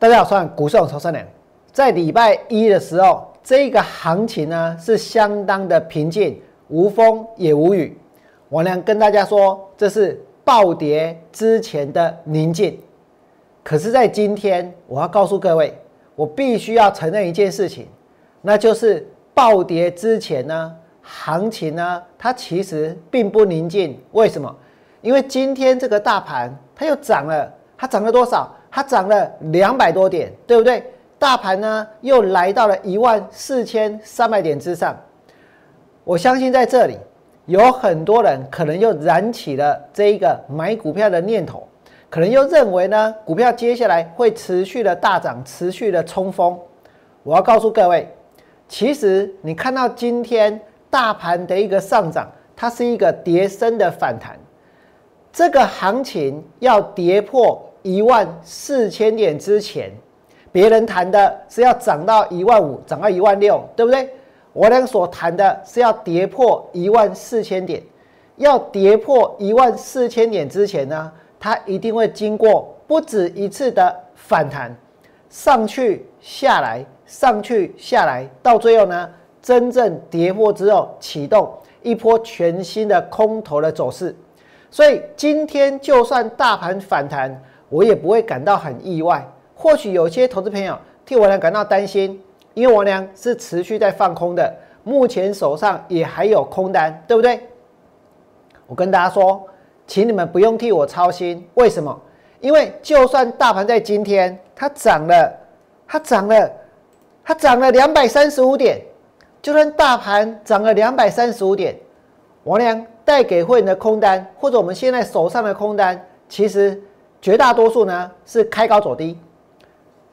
大家好，我是股市王曹三良。在礼拜一的时候，这个行情呢是相当的平静，无风也无雨。王良跟大家说，这是暴跌之前的宁静。可是，在今天，我要告诉各位，我必须要承认一件事情，那就是暴跌之前呢，行情呢，它其实并不宁静。为什么？因为今天这个大盘它又涨了，它涨了多少？它涨了两百多点，对不对？大盘呢又来到了一万四千三百点之上。我相信在这里有很多人可能又燃起了这一个买股票的念头，可能又认为呢股票接下来会持续的大涨，持续的冲锋。我要告诉各位，其实你看到今天大盘的一个上涨，它是一个跌升的反弹，这个行情要跌破。一万四千点之前，别人谈的是要涨到一万五，涨到一万六，对不对？我俩所谈的是要跌破一万四千点，要跌破一万四千点之前呢，它一定会经过不止一次的反弹，上去下来，上去下来，到最后呢，真正跌破之后，启动一波全新的空头的走势。所以今天就算大盘反弹，我也不会感到很意外。或许有些投资朋友替我俩感到担心，因为我俩是持续在放空的，目前手上也还有空单，对不对？我跟大家说，请你们不用替我操心。为什么？因为就算大盘在今天它涨了，它涨了，它涨了两百三十五点，就算大盘涨了两百三十五点，我俩带给会员的空单，或者我们现在手上的空单，其实。绝大多数呢是开高走低，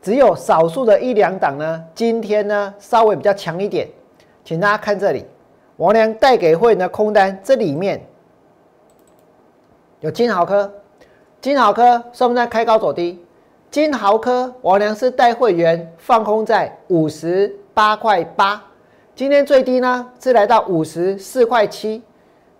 只有少数的一两档呢，今天呢稍微比较强一点，请大家看这里，王良带给会员的空单，这里面有金豪科，金豪科算不算开高走低？金豪科王良是带会员放空在五十八块八，今天最低呢是来到五十四块七，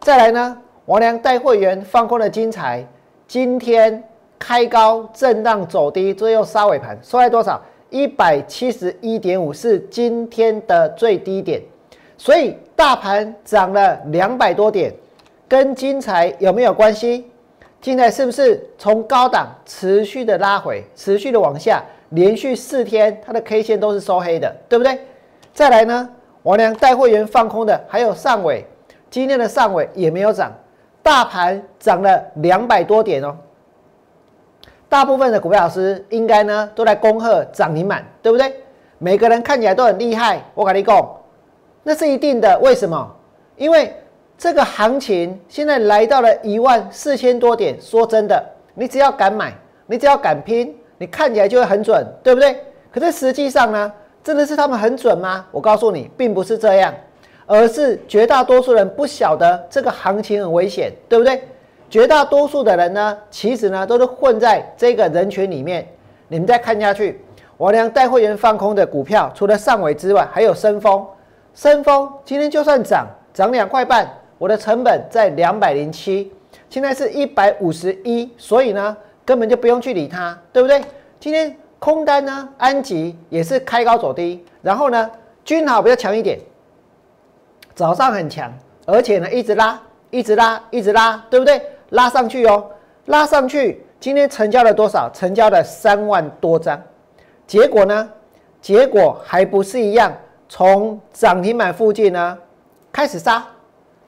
再来呢，王良带会员放空的金财，今天。开高震荡走低，最后杀尾盘收在多少？一百七十一点五是今天的最低点，所以大盘涨了两百多点，跟金财有没有关系？金财是不是从高档持续的拉回，持续的往下，连续四天它的 K 线都是收黑的，对不对？再来呢，王良带会员放空的还有上尾，今天的上尾也没有涨，大盘涨了两百多点哦。大部分的股票老师应该呢都在恭贺涨停板，对不对？每个人看起来都很厉害，我跟你讲，那是一定的。为什么？因为这个行情现在来到了一万四千多点。说真的，你只要敢买，你只要敢拼，你看起来就会很准，对不对？可是实际上呢，真的是他们很准吗？我告诉你，并不是这样，而是绝大多数人不晓得这个行情很危险，对不对？绝大多数的人呢，其实呢都是混在这个人群里面。你们再看下去，我俩带会员放空的股票，除了上尾之外，还有深丰。深丰今天就算涨涨两块半，我的成本在两百零七，现在是一百五十一，所以呢根本就不用去理它，对不对？今天空单呢，安吉也是开高走低，然后呢均好比较强一点，早上很强，而且呢一直拉，一直拉，一直拉，对不对？拉上去哦，拉上去。今天成交了多少？成交了三万多张。结果呢？结果还不是一样，从涨停板附近呢开始杀，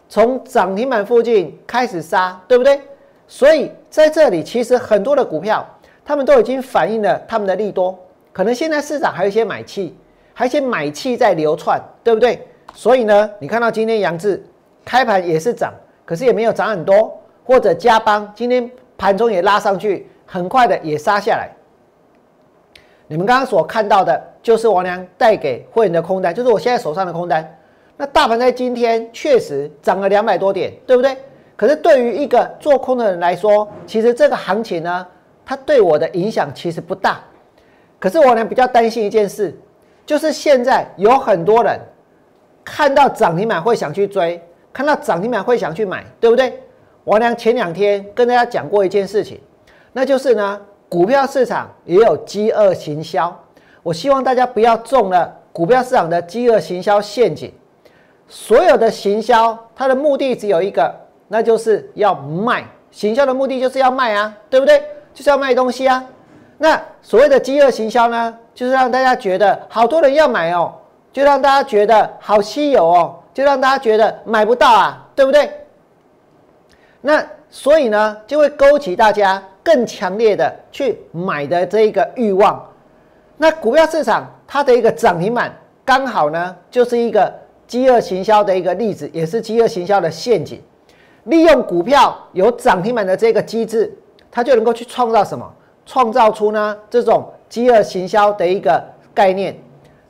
从涨停板附近开始杀，对不对？所以在这里，其实很多的股票，他们都已经反映了他们的利多。可能现在市场还有一些买气，还有一些买气在流窜，对不对？所以呢，你看到今天杨志开盘也是涨，可是也没有涨很多。或者加邦今天盘中也拉上去，很快的也杀下来。你们刚刚所看到的，就是王良带给会员的空单，就是我现在手上的空单。那大盘在今天确实涨了两百多点，对不对？可是对于一个做空的人来说，其实这个行情呢，它对我的影响其实不大。可是我呢比较担心一件事，就是现在有很多人看到涨停板会想去追，看到涨停板会想去买，对不对？王良前两天跟大家讲过一件事情，那就是呢，股票市场也有饥饿行销。我希望大家不要中了股票市场的饥饿行销陷阱。所有的行销，它的目的只有一个，那就是要卖。行销的目的就是要卖啊，对不对？就是要卖东西啊。那所谓的饥饿行销呢，就是让大家觉得好多人要买哦，就让大家觉得好稀有哦，就让大家觉得买不到啊，对不对？那所以呢，就会勾起大家更强烈的去买的这一个欲望。那股票市场它的一个涨停板，刚好呢就是一个饥饿行销的一个例子，也是饥饿行销的陷阱。利用股票有涨停板的这个机制，它就能够去创造什么？创造出呢这种饥饿行销的一个概念。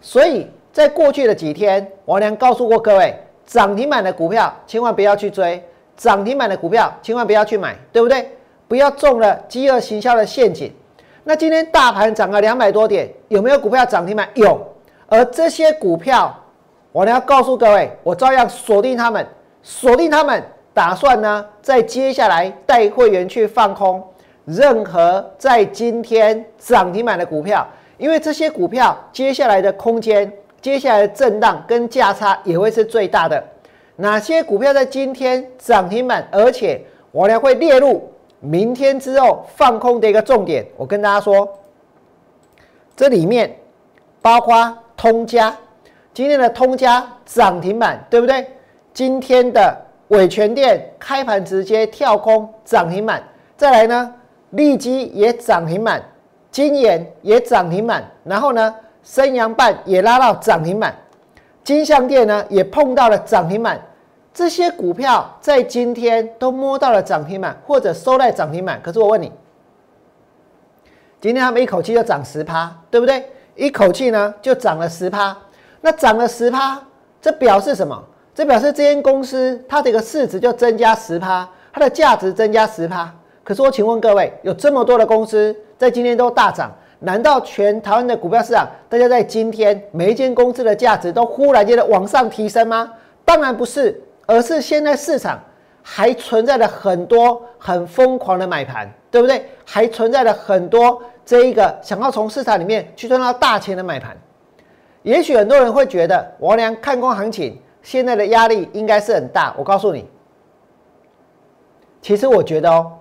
所以在过去的几天，王良告诉过各位，涨停板的股票千万不要去追。涨停板的股票千万不要去买，对不对？不要中了饥饿行销的陷阱。那今天大盘涨了两百多点，有没有股票涨停板？有。而这些股票，我呢要告诉各位，我照样锁定他们，锁定他们，打算呢在接下来带会员去放空任何在今天涨停板的股票，因为这些股票接下来的空间、接下来的震荡跟价差也会是最大的。哪些股票在今天涨停板？而且我呢会列入明天之后放空的一个重点。我跟大家说，这里面包括通家，今天的通家涨停板，对不对？今天的伟全店开盘直接跳空涨停板，再来呢，利基也涨停板，金研也涨停板，然后呢，升阳半也拉到涨停板，金相店呢也碰到了涨停板。这些股票在今天都摸到了涨停板，或者收在涨停板。可是我问你，今天他们一口气就涨十趴，对不对？一口气呢就涨了十趴。那涨了十趴，这表示什么？这表示这间公司它的一个市值就增加十趴，它的价值增加十趴。可是我请问各位，有这么多的公司在今天都大涨，难道全台湾的股票市场，大家在今天每一间公司的价值都忽然间的往上提升吗？当然不是。而是现在市场还存在了很多很疯狂的买盘，对不对？还存在了很多这一个想要从市场里面去赚到大钱的买盘。也许很多人会觉得王良看空行情，现在的压力应该是很大。我告诉你，其实我觉得哦，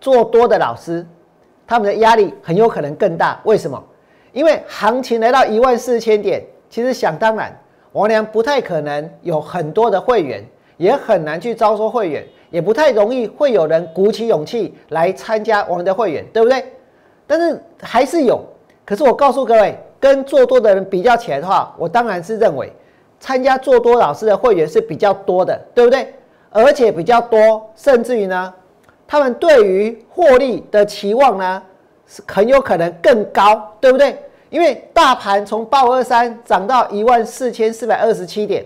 做多的老师他们的压力很有可能更大。为什么？因为行情来到一万四千点，其实想当然。王良不太可能有很多的会员，也很难去招收会员，也不太容易会有人鼓起勇气来参加我们的会员，对不对？但是还是有。可是我告诉各位，跟做多的人比较起来的话，我当然是认为参加做多老师的会员是比较多的，对不对？而且比较多，甚至于呢，他们对于获利的期望呢，是很有可能更高，对不对？因为大盘从八五二三涨到一万四千四百二十七点，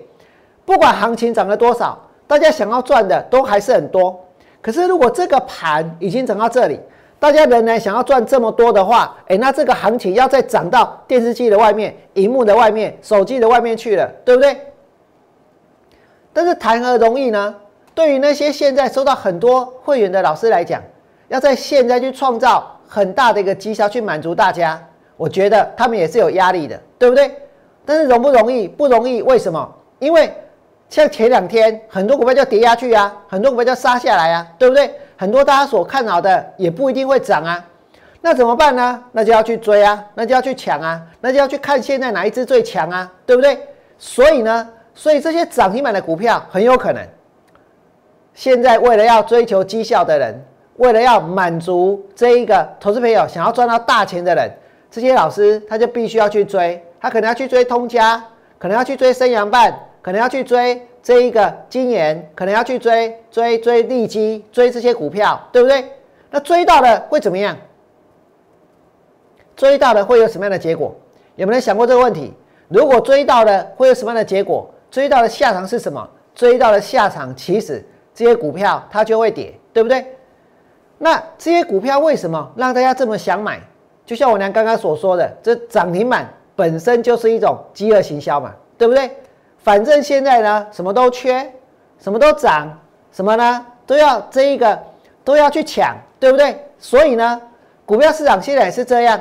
不管行情涨了多少，大家想要赚的都还是很多。可是如果这个盘已经涨到这里，大家仍然想要赚这么多的话，哎，那这个行情要再涨到电视机的外面、荧幕的外面、手机的外面去了，对不对？但是谈何容易呢？对于那些现在收到很多会员的老师来讲，要在现在去创造很大的一个绩效，去满足大家。我觉得他们也是有压力的，对不对？但是容不容易？不容易。为什么？因为像前两天很多股票就跌下去啊，很多股票就杀下来啊，对不对？很多大家所看好的也不一定会涨啊。那怎么办呢？那就要去追啊，那就要去抢啊，那就要去看现在哪一只最强啊，对不对？所以呢，所以这些涨停板的股票很有可能，现在为了要追求绩效的人，为了要满足这一个投资朋友想要赚到大钱的人。这些老师他就必须要去追，他可能要去追通家，可能要去追升阳办，可能要去追这一个金研，可能要去追追追利基，追这些股票，对不对？那追到了会怎么样？追到了会有什么样的结果？有没有人想过这个问题？如果追到了会有什么样的结果？追到的下场是什么？追到的下场其实这些股票它就会跌，对不对？那这些股票为什么让大家这么想买？就像我娘刚刚所说的，这涨停板本身就是一种饥饿行销嘛，对不对？反正现在呢，什么都缺，什么都涨，什么呢都要这一个都要去抢，对不对？所以呢，股票市场现在也是这样，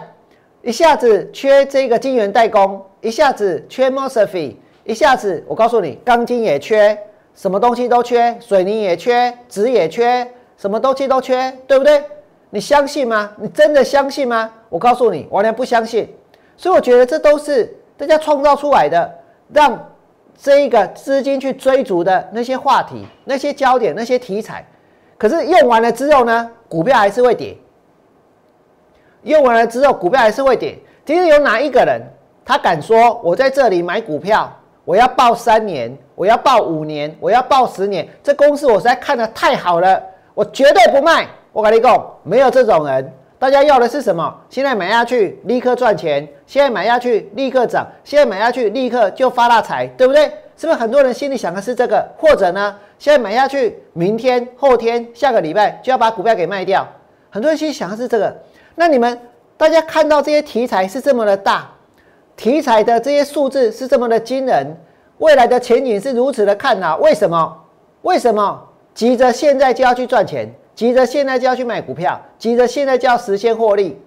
一下子缺这个晶圆代工，一下子缺 mosfet，一下子我告诉你，钢筋也缺，什么东西都缺，水泥也缺，纸也缺，什么东西都缺，对不对？你相信吗？你真的相信吗？我告诉你，完全不相信。所以我觉得这都是大家创造出来的，让这一个资金去追逐的那些话题、那些焦点、那些题材。可是用完了之后呢，股票还是会跌。用完了之后，股票还是会跌。今天有哪一个人他敢说我在这里买股票，我要报三年，我要报五年，我要报十年？这公司我实在看的太好了，我绝对不卖。我跟你讲，没有这种人。大家要的是什么？现在买下去立刻赚钱，现在买下去立刻涨，现在买下去立刻就发大财，对不对？是不是很多人心里想的是这个？或者呢，现在买下去，明天、后天、下个礼拜就要把股票给卖掉？很多人心里想的是这个。那你们大家看到这些题材是这么的大，题材的这些数字是这么的惊人，未来的前景是如此的看好，为什么？为什么急着现在就要去赚钱？急着现在就要去买股票，急着现在就要实现获利，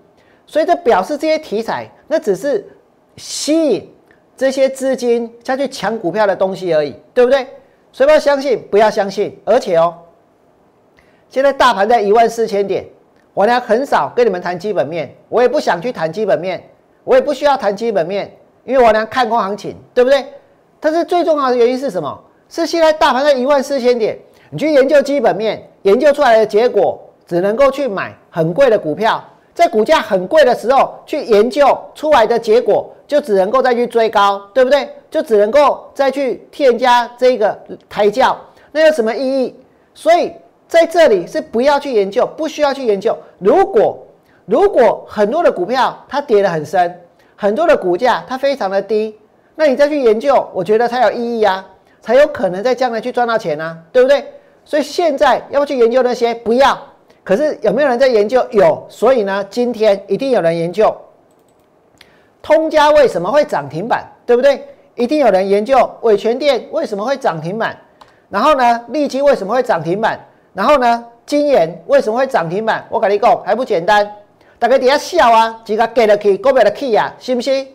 所以这表示这些题材那只是吸引这些资金下去抢股票的东西而已，对不对？所以不要相信，不要相信。而且哦，现在大盘在一万四千点，我呢很少跟你们谈基本面，我也不想去谈基本面，我也不需要谈基本面，因为我呢看空行情，对不对？但是最重要的原因是什么？是现在大盘在一万四千点，你去研究基本面。研究出来的结果，只能够去买很贵的股票，在股价很贵的时候去研究出来的结果，就只能够再去追高，对不对？就只能够再去添加这个抬轿，那有什么意义？所以在这里是不要去研究，不需要去研究。如果如果很多的股票它跌得很深，很多的股价它非常的低，那你再去研究，我觉得才有意义啊，才有可能在将来去赚到钱啊，对不对？所以现在要不去研究那些？不要。可是有没有人在研究？有。所以呢，今天一定有人研究。通家为什么会涨停板？对不对？一定有人研究。伟全店为什么会涨停板？然后呢，利基为什么会涨停板？然后呢，金研为什么会涨停板？我跟你讲，还不简单。大家底下笑啊，几个给了去，股票的去啊，是不是？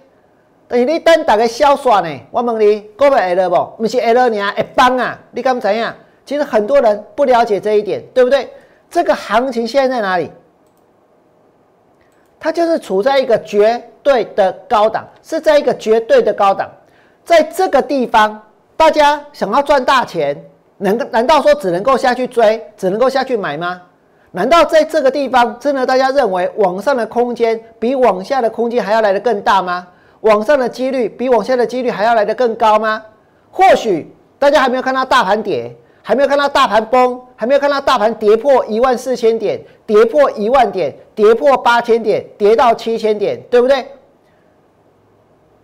但是你等大家笑算呢？我问你，股票会了不？不是会了呢，会崩啊？你敢怎样？其实很多人不了解这一点，对不对？这个行情现在在哪里？它就是处在一个绝对的高档，是在一个绝对的高档。在这个地方，大家想要赚大钱，能难道说只能够下去追，只能够下去买吗？难道在这个地方，真的大家认为往上的空间比往下的空间还要来得更大吗？往上的几率比往下的几率还要来得更高吗？或许大家还没有看到大盘跌。还没有看到大盘崩，还没有看到大盘跌破一万四千点，跌破一万点，跌破八千点，跌到七千点，对不对？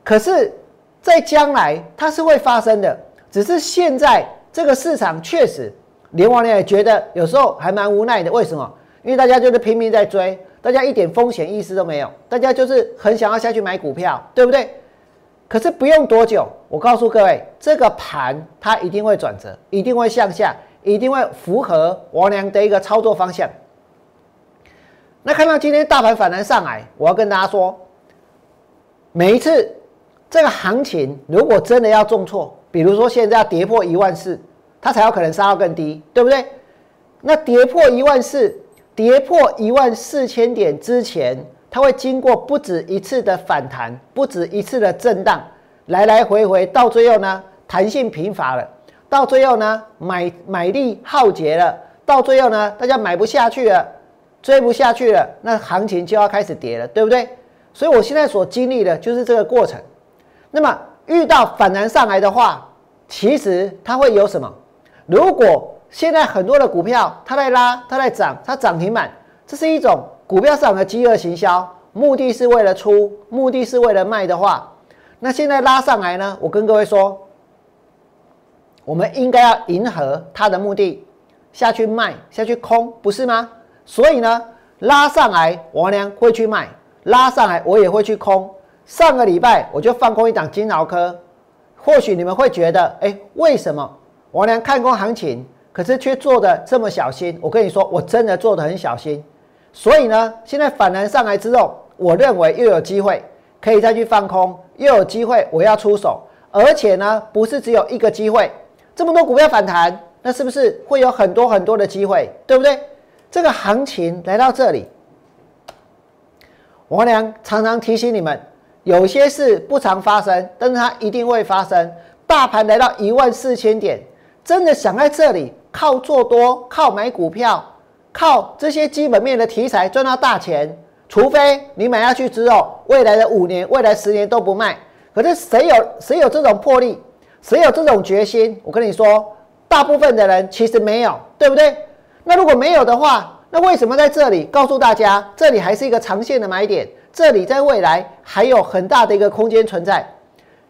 可是，在将来它是会发生的，只是现在这个市场确实，连王也觉得有时候还蛮无奈的。为什么？因为大家就是拼命在追，大家一点风险意识都没有，大家就是很想要下去买股票，对不对？可是不用多久，我告诉各位，这个盘它一定会转折，一定会向下，一定会符合王良的一个操作方向。那看到今天大盘反弹上来，我要跟大家说，每一次这个行情如果真的要重挫，比如说现在要跌破一万四，它才有可能杀到更低，对不对？那跌破一万四，跌破一万四千点之前。它会经过不止一次的反弹，不止一次的震荡，来来回回，到最后呢，弹性贫乏了，到最后呢，买买力耗竭了，到最后呢，大家买不下去了，追不下去了，那行情就要开始跌了，对不对？所以我现在所经历的就是这个过程。那么遇到反弹上来的话，其实它会有什么？如果现在很多的股票它在拉，它在涨，它涨停板，这是一种。股票市场的饥饿行销，目的是为了出，目的是为了卖的话，那现在拉上来呢？我跟各位说，我们应该要迎合它的目的，下去卖，下去空，不是吗？所以呢，拉上来，王良会去卖；拉上来，我也会去空。上个礼拜我就放空一档金豪科，或许你们会觉得，哎，为什么王良看空行情，可是却做的这么小心？我跟你说，我真的做的很小心。所以呢，现在反弹上来之后，我认为又有机会可以再去放空，又有机会我要出手，而且呢，不是只有一个机会，这么多股票反弹，那是不是会有很多很多的机会，对不对？这个行情来到这里，王良常常提醒你们，有些事不常发生，但是它一定会发生。大盘来到一万四千点，真的想在这里靠做多、靠买股票、靠这些基本面的题材赚到大钱？除非你买下去之后，未来的五年、未来十年都不卖。可是谁有谁有这种魄力？谁有这种决心？我跟你说，大部分的人其实没有，对不对？那如果没有的话，那为什么在这里告诉大家，这里还是一个长线的买点？这里在未来还有很大的一个空间存在。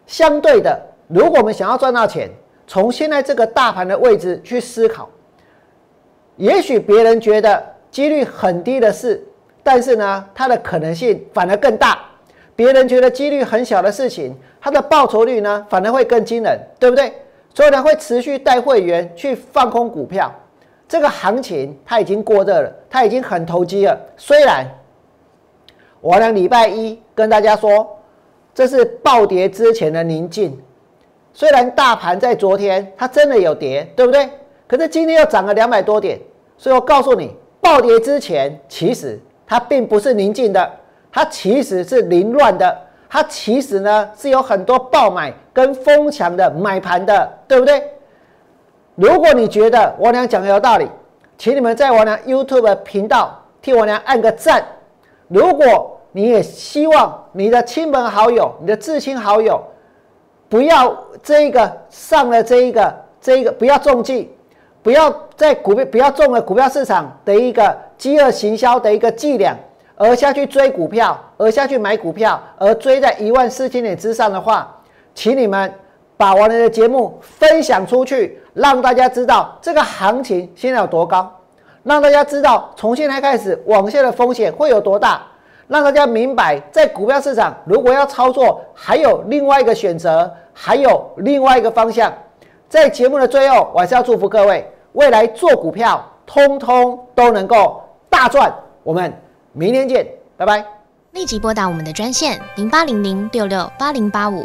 相对的。如果我们想要赚到钱，从现在这个大盘的位置去思考，也许别人觉得几率很低的事，但是呢，它的可能性反而更大；别人觉得几率很小的事情，它的报酬率呢反而会更惊人，对不对？所以呢，会持续带会员去放空股票。这个行情它已经过热了，它已经很投机了。虽然我呢礼拜一跟大家说，这是暴跌之前的宁静。虽然大盘在昨天它真的有跌，对不对？可是今天又涨了两百多点，所以我告诉你，暴跌之前其实它并不是宁静的，它其实是凌乱的，它其实呢是有很多爆买跟疯抢的买盘的，对不对？如果你觉得我俩讲的有道理，请你们在我俩 YouTube 频道替我俩按个赞。如果你也希望你的亲朋好友、你的至亲好友，不要这个上了这一个这一个不要中计，不要在股票不要中了股票市场的一个饥饿行销的一个伎俩，而下去追股票，而下去买股票，而追在一万四千点之上的话，请你们把我们的节目分享出去，让大家知道这个行情现在有多高，让大家知道从现在开始往下的风险会有多大。让大家明白，在股票市场，如果要操作，还有另外一个选择，还有另外一个方向。在节目的最后，我还是要祝福各位，未来做股票，通通都能够大赚。我们明天见，拜拜。立即拨打我们的专线零八零零六六八零八五